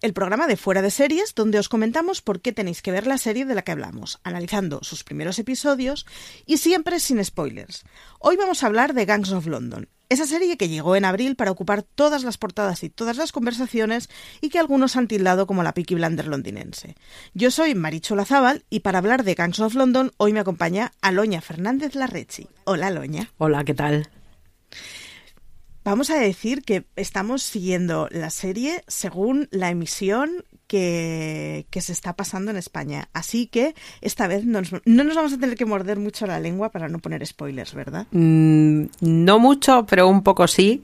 el programa de Fuera de Series donde os comentamos por qué tenéis que ver la serie de la que hablamos, analizando sus primeros episodios y siempre sin spoilers. Hoy vamos a hablar de Gangs of London, esa serie que llegó en abril para ocupar todas las portadas y todas las conversaciones y que algunos han tildado como la Peaky Blander londinense. Yo soy Maricho Lazábal y para hablar de Gangs of London hoy me acompaña Aloña Fernández Larrechi. Hola Aloña. Hola, ¿qué tal? Vamos a decir que estamos siguiendo la serie según la emisión que, que se está pasando en España. Así que esta vez no nos, no nos vamos a tener que morder mucho la lengua para no poner spoilers, ¿verdad? Mm, no mucho, pero un poco sí,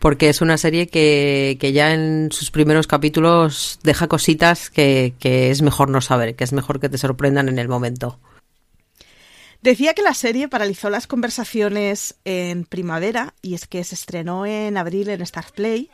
porque es una serie que, que ya en sus primeros capítulos deja cositas que, que es mejor no saber, que es mejor que te sorprendan en el momento. Decía que la serie paralizó las conversaciones en primavera y es que se estrenó en abril en Star Play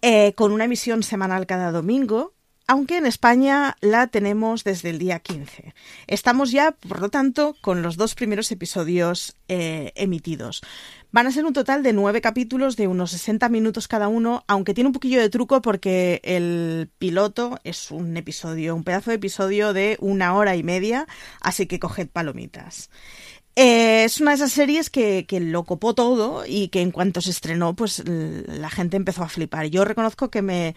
eh, con una emisión semanal cada domingo, aunque en España la tenemos desde el día 15. Estamos ya, por lo tanto, con los dos primeros episodios eh, emitidos. Van a ser un total de nueve capítulos de unos 60 minutos cada uno, aunque tiene un poquillo de truco porque el piloto es un episodio, un pedazo de episodio de una hora y media, así que coged palomitas. Eh, es una de esas series que, que, lo copó todo y que en cuanto se estrenó, pues la gente empezó a flipar. Yo reconozco que me,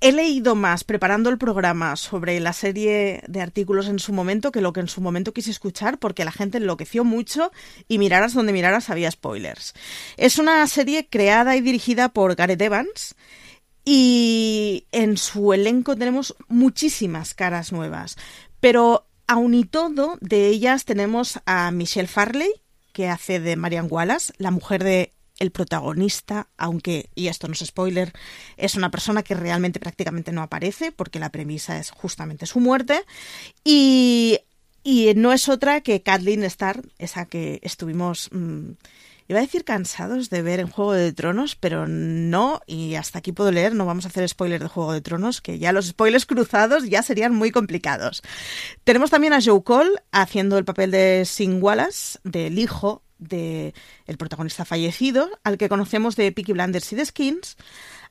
he leído más preparando el programa sobre la serie de artículos en su momento que lo que en su momento quise escuchar porque la gente enloqueció mucho y miraras donde miraras había spoilers. Es una serie creada y dirigida por Gareth Evans y en su elenco tenemos muchísimas caras nuevas, pero aun y todo de ellas tenemos a Michelle Farley que hace de Marianne Wallace, la mujer de el protagonista, aunque, y esto no es spoiler, es una persona que realmente prácticamente no aparece, porque la premisa es justamente su muerte, y, y no es otra que Kathleen Starr, esa que estuvimos... Mmm, Iba a decir cansados de ver en Juego de Tronos, pero no, y hasta aquí puedo leer, no vamos a hacer spoiler de Juego de Tronos, que ya los spoilers cruzados ya serían muy complicados. Tenemos también a Joe Cole haciendo el papel de Sing Wallace, del hijo de el protagonista fallecido, al que conocemos de Peaky Blinders y de Skins,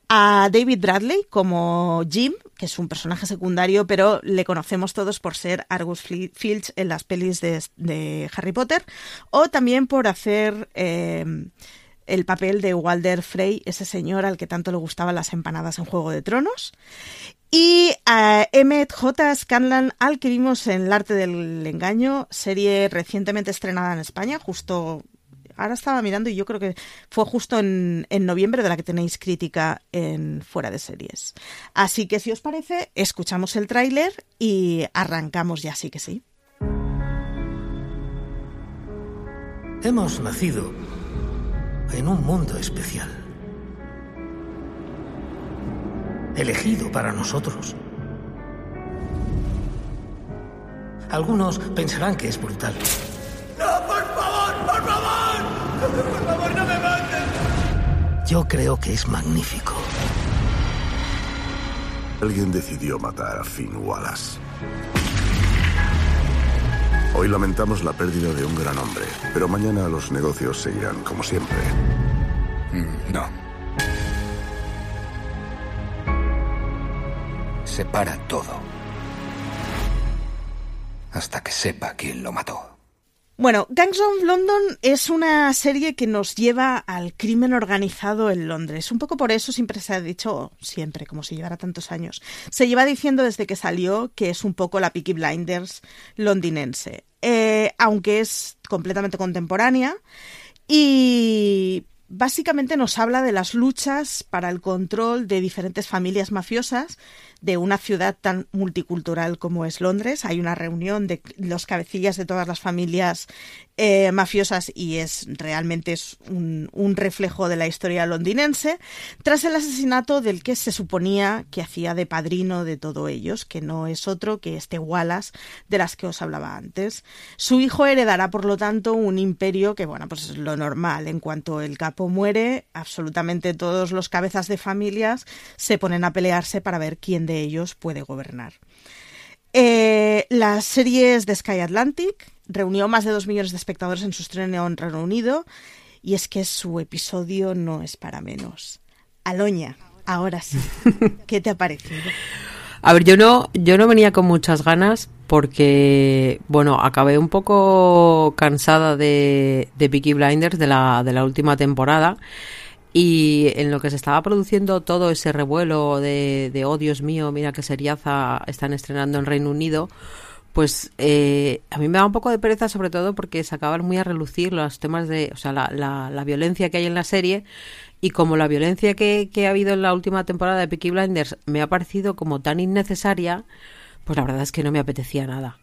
a David Bradley como Jim, que es un personaje secundario, pero le conocemos todos por ser Argus Filch en las pelis de, Harry Potter, o también por hacer eh, el papel de Walder Frey, ese señor al que tanto le gustaban las empanadas en Juego de Tronos. Y a Emmett J. Scanlan, al que vimos en El arte del engaño, serie recientemente estrenada en España, justo ahora estaba mirando y yo creo que fue justo en, en, noviembre de la que tenéis crítica en Fuera de Series. Así que si os parece, escuchamos el tráiler y arrancamos ya, sí que sí. Hemos nacido en un mundo especial. Elegido para nosotros. Algunos pensarán que es brutal. ¡No, por favor, por favor! ¡Por favor, no me maten! Yo creo que es magnífico. Alguien decidió matar a Finn Wallace. Hoy lamentamos la pérdida de un gran hombre, pero mañana los negocios seguirán como siempre. Mm, no. Separa todo. Hasta que sepa quién lo mató. Bueno, Gangs of London es una serie que nos lleva al crimen organizado en Londres. Un poco por eso siempre se ha dicho, siempre, como si llevara tantos años, se lleva diciendo desde que salió que es un poco la Peaky Blinders londinense. Eh, aunque es completamente contemporánea. Y básicamente nos habla de las luchas para el control de diferentes familias mafiosas de una ciudad tan multicultural como es Londres. Hay una reunión de los cabecillas de todas las familias eh, mafiosas y es realmente es un, reflejo de la historia londinense tras el asesinato del que se suponía que hacía de padrino de todo ellos, que no es otro que este Wallace de las que os hablaba antes. Su hijo heredará, por lo tanto, un imperio que, bueno, pues es lo normal. En cuanto el capo muere, absolutamente todos los cabezas de familias se ponen a pelearse para ver quién de ellos puede gobernar. Eh, las series de Sky Atlantic reunió más de dos millones de espectadores en su estreno en Reino Unido y es que su episodio no es para menos. Aloña, ahora sí, ¿qué te ha parecido? A ver, yo no, yo no venía con muchas ganas porque, bueno, acabé un poco cansada de, de Peaky Blinders de la, de la última temporada y en lo que se estaba produciendo todo ese revuelo de, de oh Dios mío, mira que seriaza están estrenando en Reino Unido, pues eh, a mí me da un poco de pereza sobre todo porque se acaban muy a relucir los temas de, o sea, la, la, la violencia que hay en la serie y como la violencia que, que, ha habido en la última temporada de Peaky Blinders me ha parecido como tan innecesaria, pues la verdad es que no me apetecía nada.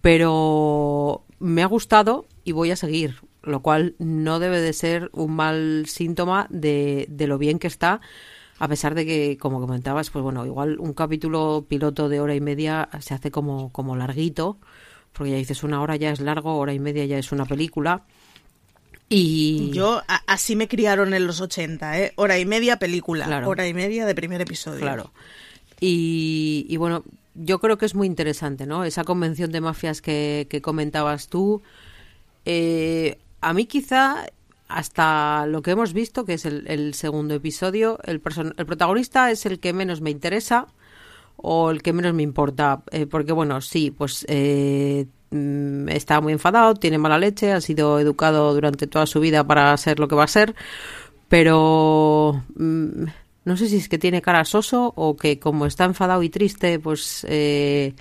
Pero me ha gustado y voy a seguir lo cual no debe de ser un mal síntoma de, de lo bien que está, a pesar de que, como comentabas, pues bueno, igual un capítulo piloto de hora y media se hace como, como larguito, porque ya dices una hora ya es largo, hora y media ya es una película. Y... Yo, a, así me criaron en los 80, ¿eh? Hora y media película, claro. hora y media de primer episodio. Claro. Y, y, bueno, yo creo que es muy interesante, ¿no? Esa convención de mafias que, que comentabas tú. Eh, a mí quizá hasta lo que hemos visto, que es el, segundo episodio, el, el, protagonista es el que menos me interesa o el que menos me importa, eh, porque bueno, sí, pues eh, mm, está muy enfadado, tiene mala leche, ha sido educado durante toda su vida para ser lo que va a ser, pero mm, no sé si es que tiene cara soso o que como está enfadado y triste, pues... Eh,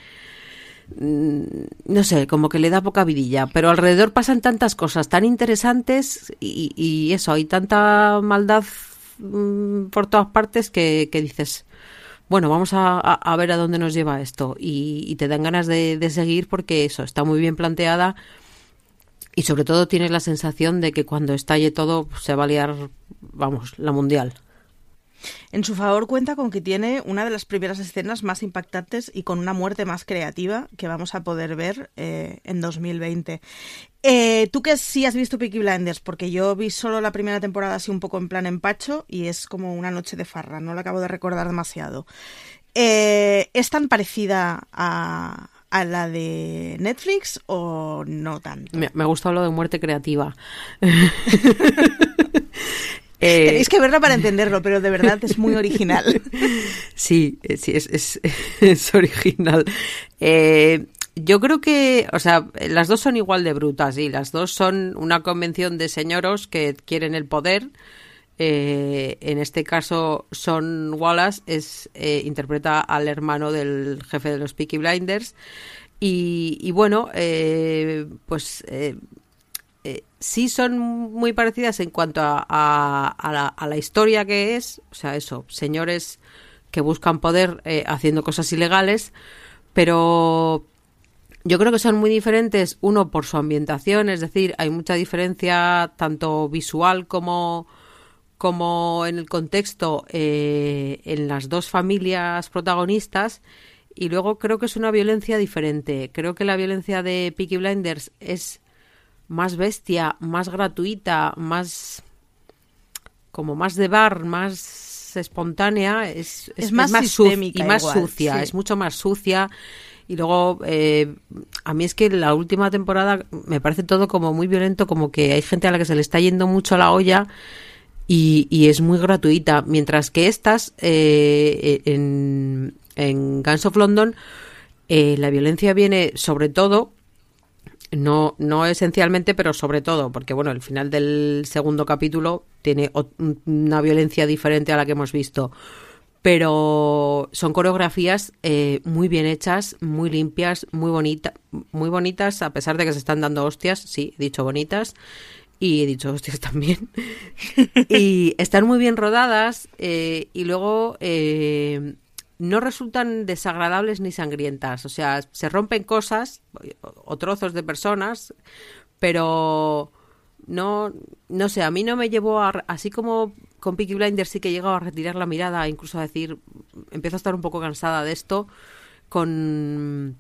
no sé, como que le da poca vidilla, pero alrededor pasan tantas cosas tan interesantes y, y eso, hay tanta maldad mmm, por todas partes que, que dices, bueno, vamos a, a, ver a dónde nos lleva esto y, y te dan ganas de, de, seguir porque eso está muy bien planteada y sobre todo tienes la sensación de que cuando estalle todo se va a liar, vamos, la mundial. En su favor cuenta con que tiene una de las primeras escenas más impactantes y con una muerte más creativa que vamos a poder ver eh, en 2020. Eh, Tú que sí has visto Peaky Blinders, porque yo vi solo la primera temporada así un poco en plan empacho y es como una noche de farra, no la acabo de recordar demasiado. Eh, ¿Es tan parecida a, a la de Netflix o no tanto? Me, me gusta lo de muerte creativa. Eh, Tenéis que verla para entenderlo, pero de verdad es muy original. Sí, sí, es, es, es original. Eh, yo creo que, o sea, las dos son igual de brutas y las dos son una convención de señoros que quieren el poder. Eh, en este caso, Son Wallace es, eh, interpreta al hermano del jefe de los Peaky Blinders. Y, y bueno, eh, pues eh, sí son muy parecidas en cuanto a, la, historia que es, o sea, eso, señores que buscan poder eh, haciendo cosas ilegales, pero yo creo que son muy diferentes, uno por su ambientación, es decir, hay mucha diferencia tanto visual como, como en el contexto eh, en las dos familias protagonistas. Y luego creo que es una violencia diferente. Creo que la violencia de Peaky Blinders es más bestia, más gratuita, más como más de bar, más espontánea, es, es, es más, es más sistémica y más igual, sucia, sí. es mucho más sucia Y luego, eh, a mí es que la última temporada me parece todo como muy violento, como que hay gente a la que se le está yendo mucho la olla y, y es muy gratuita. Mientras que estas, eh, en, en Guns of London, eh, la violencia viene sobre todo no, no esencialmente, pero sobre todo, porque bueno, el final del segundo capítulo tiene una violencia diferente a la que hemos visto. Pero son coreografías eh, muy bien hechas, muy limpias, muy bonitas, muy bonitas, a pesar de que se están dando hostias, sí, he dicho bonitas, y he dicho hostias también. y están muy bien rodadas, eh, y luego eh, no resultan desagradables ni sangrientas. O sea, se rompen cosas o trozos de personas, pero no, no sé, a mí no me llevó a, así como con Peaky Blinders sí que he llegado a retirar la mirada, incluso a decir, empiezo a estar un poco cansada de esto, con,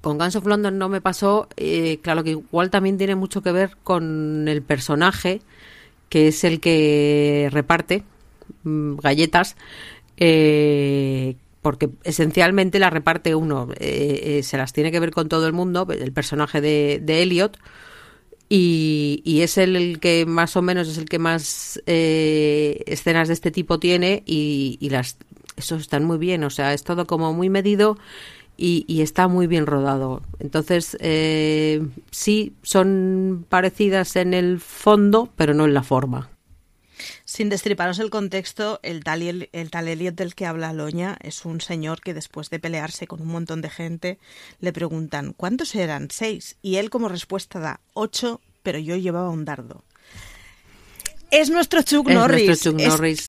con Guns of London no me pasó, eh, claro que igual también tiene mucho que ver con el personaje, que es el que reparte mm, galletas, eh, porque esencialmente la reparte uno, eh, eh, se las tiene que ver con todo el mundo, el personaje de, Elliot, y, es el, que más o menos es el que más eh, escenas de este tipo tiene y, las eso están muy bien, o sea, es todo como muy medido y, está muy bien rodado. Entonces, sí, son parecidas en el fondo, pero no en la forma. Sin destriparos el contexto, el tal, el, tal Elliot del que habla Loña es un señor que después de pelearse con un montón de gente le preguntan ¿cuántos eran? Seis. Y él como respuesta da ocho, pero yo llevaba un dardo. Es nuestro Chuck Norris. Nuestro Chuck Norris.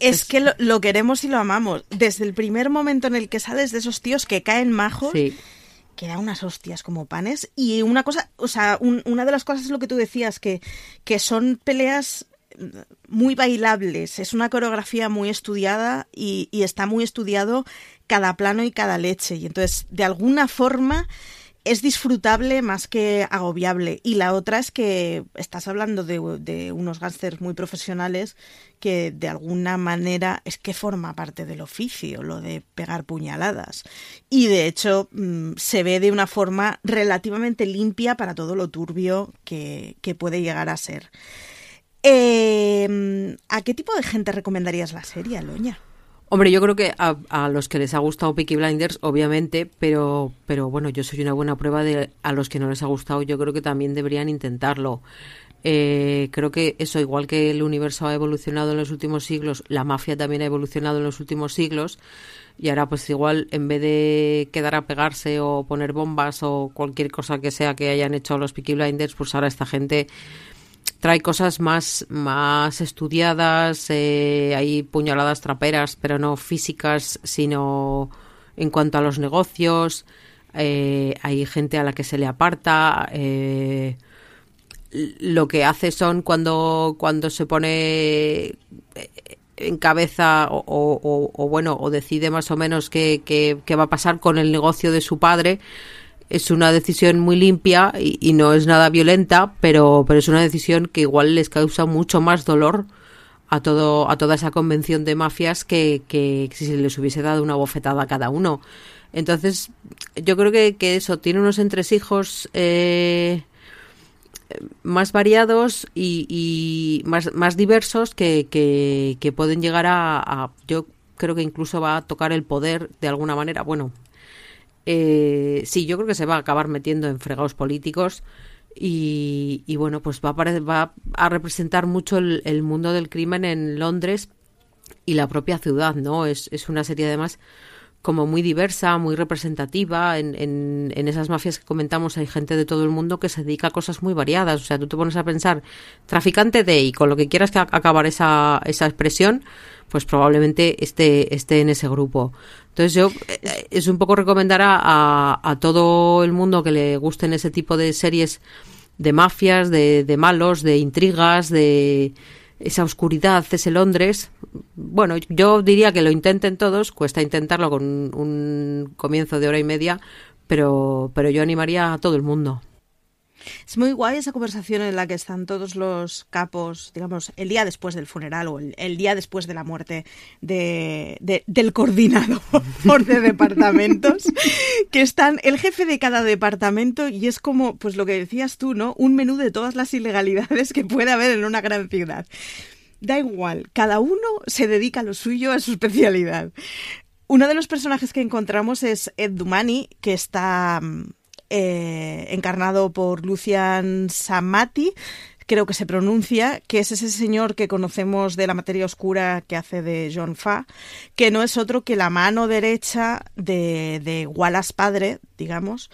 Es que lo, lo, queremos y lo amamos. Desde el primer momento en el que sales de esos tíos que caen majos, sí. que da unas hostias como panes. Y una cosa, o sea, un, una de las cosas es lo que tú decías, que, que son peleas muy bailables. Es una coreografía muy estudiada y, y está muy estudiado cada plano y cada leche. Y entonces, de alguna forma es disfrutable más que agobiable. Y la otra es que estás hablando de, unos gángsters muy profesionales que de alguna manera es que forma parte del oficio, lo de pegar puñaladas. Y de hecho mmm, se ve de una forma relativamente limpia para todo lo turbio que, que puede llegar a ser. Eh, ¿A qué tipo de gente recomendarías la serie, Loña? Hombre, yo creo que a, los que les ha gustado Peaky Blinders, obviamente, pero, pero bueno, yo soy una buena prueba de a los que no les ha gustado, yo creo que también deberían intentarlo. Eh, creo que eso, igual que el universo ha evolucionado en los últimos siglos, la mafia también ha evolucionado en los últimos siglos. Y ahora, pues igual, en vez de quedar a pegarse o poner bombas o cualquier cosa que sea que hayan hecho los Peaky Blinders, pues ahora esta gente trae cosas más, más estudiadas, eh, hay puñaladas traperas, pero no físicas, sino en cuanto a los negocios, eh, hay gente a la que se le aparta, eh, lo que hace son cuando, cuando se pone en cabeza o, o, o bueno, o decide más o menos qué, qué, qué va a pasar con el negocio de su padre, es una decisión muy limpia y, y, no es nada violenta, pero, pero es una decisión que igual les causa mucho más dolor a todo a toda esa convención de mafias que, si les hubiese dado una bofetada a cada uno. Entonces, yo creo que, que eso tiene unos entresijos eh, más variados y, más, más, diversos que, que, pueden llegar a, Yo creo que incluso va a tocar el poder de alguna manera. Bueno, eh, sí, yo creo que se va a acabar metiendo en fregados políticos y, bueno, pues va a, va a representar mucho el, mundo del crimen en Londres y la propia ciudad, ¿no? Es, es una serie además como muy diversa, muy representativa. En, en, en, esas mafias que comentamos hay gente de todo el mundo que se dedica a cosas muy variadas. O sea, tú te pones a pensar, traficante de, y con lo que quieras que acabar esa, esa expresión, pues probablemente esté, esté en ese grupo. Entonces yo eh, es un poco recomendar a, a, todo el mundo que le gusten ese tipo de series de mafias, de, de malos, de intrigas, de esa oscuridad, ese Londres. Bueno, yo diría que lo intenten todos, cuesta intentarlo con un comienzo de hora y media, pero, pero yo animaría a todo el mundo. Es muy guay esa conversación en la que están todos los capos, digamos, el día después del funeral o el, día después de la muerte de, del coordinador de departamentos, que están el jefe de cada departamento y es como, pues lo que decías tú, ¿no? Un menú de todas las ilegalidades que puede haber en una gran ciudad. Da igual, cada uno se dedica a lo suyo, a su especialidad. Uno de los personajes que encontramos es Ed Dumani, que está eh, encarnado por Lucian Samati, creo que se pronuncia, que es ese señor que conocemos de la materia oscura que hace de John Fa, que no es otro que la mano derecha de, de Wallace padre, digamos,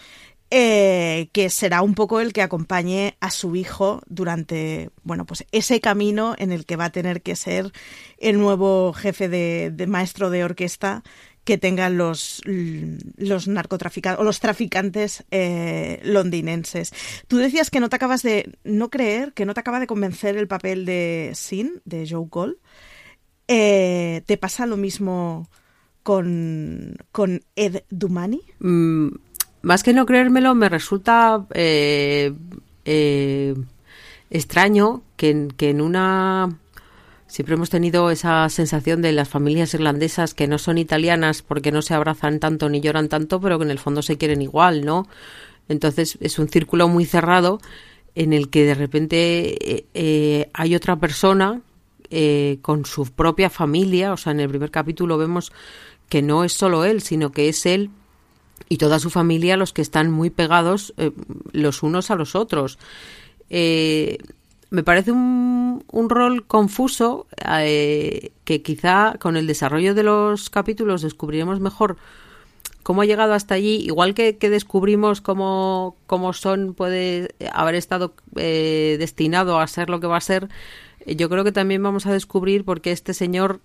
eh, que será un poco el que acompañe a su hijo durante, bueno, pues ese camino en el que va a tener que ser el nuevo jefe de, de maestro de orquesta que tengan los, los narcotraficantes o los traficantes eh, londinenses. Tú decías que no te acabas de no creer, que no te acaba de convencer el papel de Sin, de Joe Cole. Eh, ¿Te pasa lo mismo con, con Ed Dumani? Mm, más que no creérmelo, me resulta eh, extraño que, que en una Siempre hemos tenido esa sensación de las familias irlandesas que no son italianas porque no se abrazan tanto ni lloran tanto, pero que en el fondo se quieren igual, ¿no? Entonces es un círculo muy cerrado en el que de repente eh, eh, hay otra persona eh, con su propia familia, o sea, en el primer capítulo vemos que no es solo él, sino que es él y toda su familia los que están muy pegados los unos a los otros me parece un, un rol confuso eh, que quizá con el desarrollo de los capítulos descubriremos mejor cómo ha llegado hasta allí, igual que, descubrimos cómo, cómo, Son puede haber estado eh, destinado a ser lo que va a ser, yo creo que también vamos a descubrir por qué este señor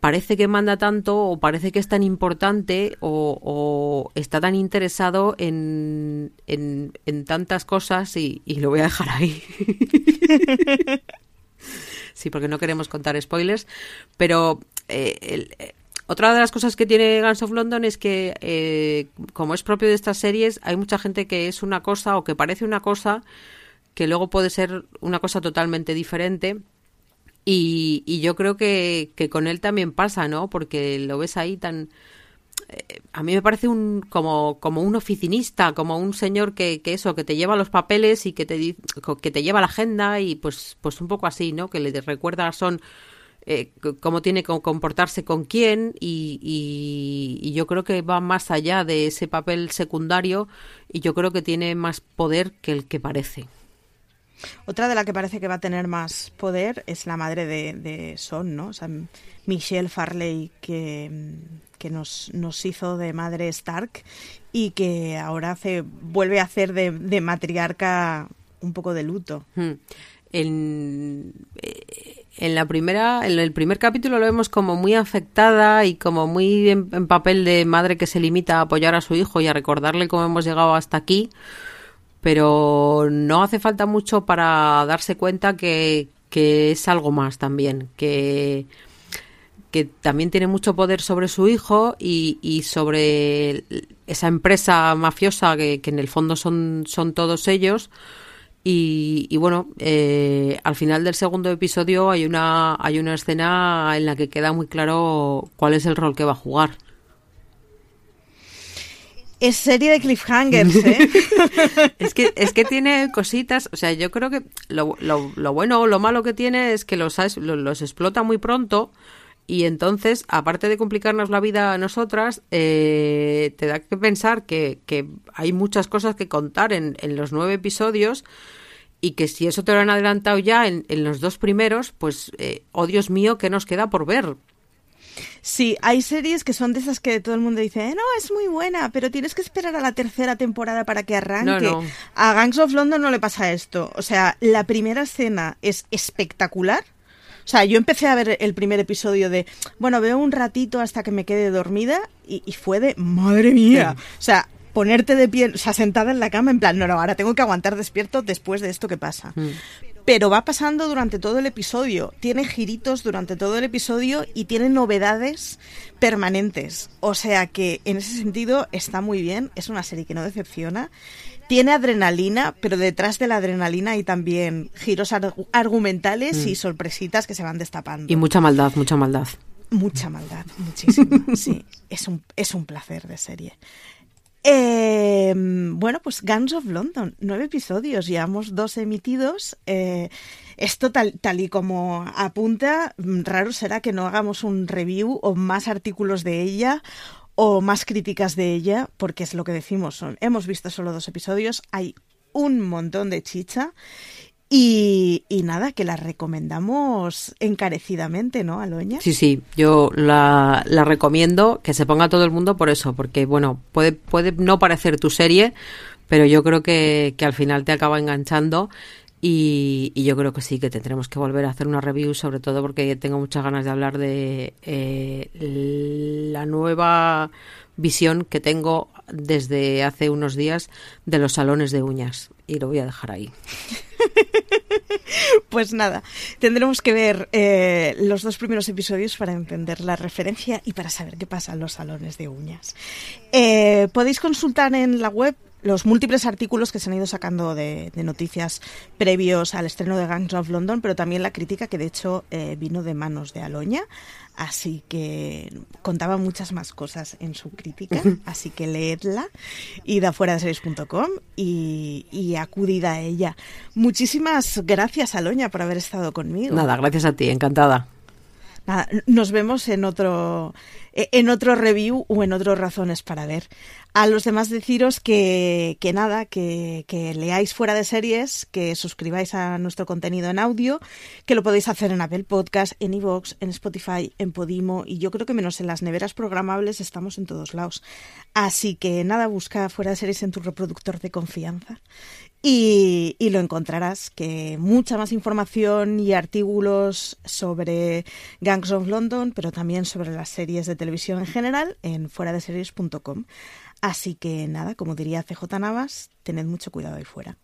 parece que manda tanto o parece que es tan importante o, está tan interesado en, en, tantas cosas y, lo voy a dejar ahí. sí, porque no queremos contar spoilers, pero eh, eh, otra de las cosas que tiene Guns of London es que, eh, como es propio de estas series, hay mucha gente que es una cosa o que parece una cosa que luego puede ser una cosa totalmente diferente y, yo creo que, con él también pasa, ¿no? Porque lo ves ahí tan... Eh, a mí me parece un como, como un oficinista, como un señor que, que eso, que te lleva los papeles y que te, que te lleva la agenda y pues, pues un poco así, ¿no? Que le recuerda son eh, cómo tiene que comportarse con quién y, y, yo creo que va más allá de ese papel secundario y yo creo que tiene más poder que el que parece. Otra de la que parece que va a tener más poder es la madre de, Son, ¿no? O sea, Michelle Farley, que, que nos, nos, hizo de madre Stark y que ahora hace, vuelve a hacer de, matriarca un poco de luto. Hmm. En, eh, en la primera, en el primer capítulo lo vemos como muy afectada y como muy en papel de madre que se limita a apoyar a su hijo y a recordarle cómo hemos llegado hasta aquí pero no hace falta mucho para darse cuenta que, es algo más también, que, también tiene mucho poder sobre su hijo y, sobre esa empresa mafiosa que, en el fondo son, son todos ellos. Y, bueno, eh, al final del segundo episodio hay una, hay una escena en la que queda muy claro cuál es el rol que va a jugar. Es serie de cliffhangers, ¿eh? es, que, es que tiene cositas, o sea, yo creo que lo, lo, lo bueno o lo malo que tiene es que los, los explota muy pronto y entonces, aparte de complicarnos la vida a nosotras, eh, te da que pensar que, que, hay muchas cosas que contar en, en, los nueve episodios y que si eso te lo han adelantado ya en, en los dos primeros, pues, eh, oh Dios mío, ¿qué nos queda por ver? Sí, hay series que son de esas que todo el mundo dice, eh, no, es muy buena, pero tienes que esperar a la tercera temporada para que arranque. A Gangs of London no le pasa esto. O sea, la primera escena es espectacular. O sea, yo empecé a ver el primer episodio de, bueno, veo un ratito hasta que me quede dormida y, y fue de, madre mía. O sea, ponerte de pie, o sea, sentada en la cama, en plan, no, no, ahora tengo que aguantar despierto después de esto que pasa. Mm. Pero va pasando durante todo el episodio, tiene giritos durante todo el episodio y tiene novedades permanentes. O sea que en ese sentido está muy bien, es una serie que no decepciona. Tiene adrenalina, pero detrás de la adrenalina hay también giros ar- argumentales Mm. y sorpresitas que se van destapando. Y mucha maldad, mucha maldad. Mucha maldad, muchísima. Sí, es un, es un placer de serie. Eh, bueno, pues Guns of London, nueve episodios, llevamos dos emitidos. Eh, esto tal, tal y como apunta, mm, raro será que no hagamos un review o más artículos de ella o más críticas de ella, porque es lo que decimos, son, hemos visto solo dos episodios, hay un montón de chicha y, y nada, que la recomendamos encarecidamente, ¿no, Aloña? Sí, sí, yo la, la recomiendo que se ponga todo el mundo por eso, porque bueno, puede, puede no parecer tu serie, pero yo creo que, que al final te acaba enganchando y, y yo creo que sí, que tendremos que volver a hacer una review, sobre todo porque tengo muchas ganas de hablar de eh, la nueva visión que tengo desde hace unos días de los salones de uñas y lo voy a dejar ahí. Pues nada, tendremos que ver eh, los dos primeros episodios para entender la referencia y para saber qué pasa en los salones de uñas. Eh, podéis consultar en la web los múltiples artículos que se han ido sacando de, de noticias previos al estreno de Gangs of London, pero también la crítica que de hecho eh, vino de manos de Aloña, así que contaba muchas más cosas en su crítica, así que leedla, id a fuera de series.com y, y acudid a ella. Muchísimas gracias Aloña por haber estado conmigo. Nada, gracias a ti, encantada. Nada, nos vemos en otro en otro review o en otros razones para ver. A los demás deciros que, que nada, que, que leáis fuera de series, que suscribáis a nuestro contenido en audio, que lo podéis hacer en Apple Podcast, en iVoox, en Spotify, en Podimo y yo creo que menos en las neveras programables estamos en todos lados. Así que nada, busca fuera de series en tu reproductor de confianza y, y, lo encontrarás, que mucha más información y artículos sobre Gangs of London, pero también sobre las series de televisión en general en fuera de. Así que nada, como diría CJ Navas, tened mucho cuidado ahí fuera.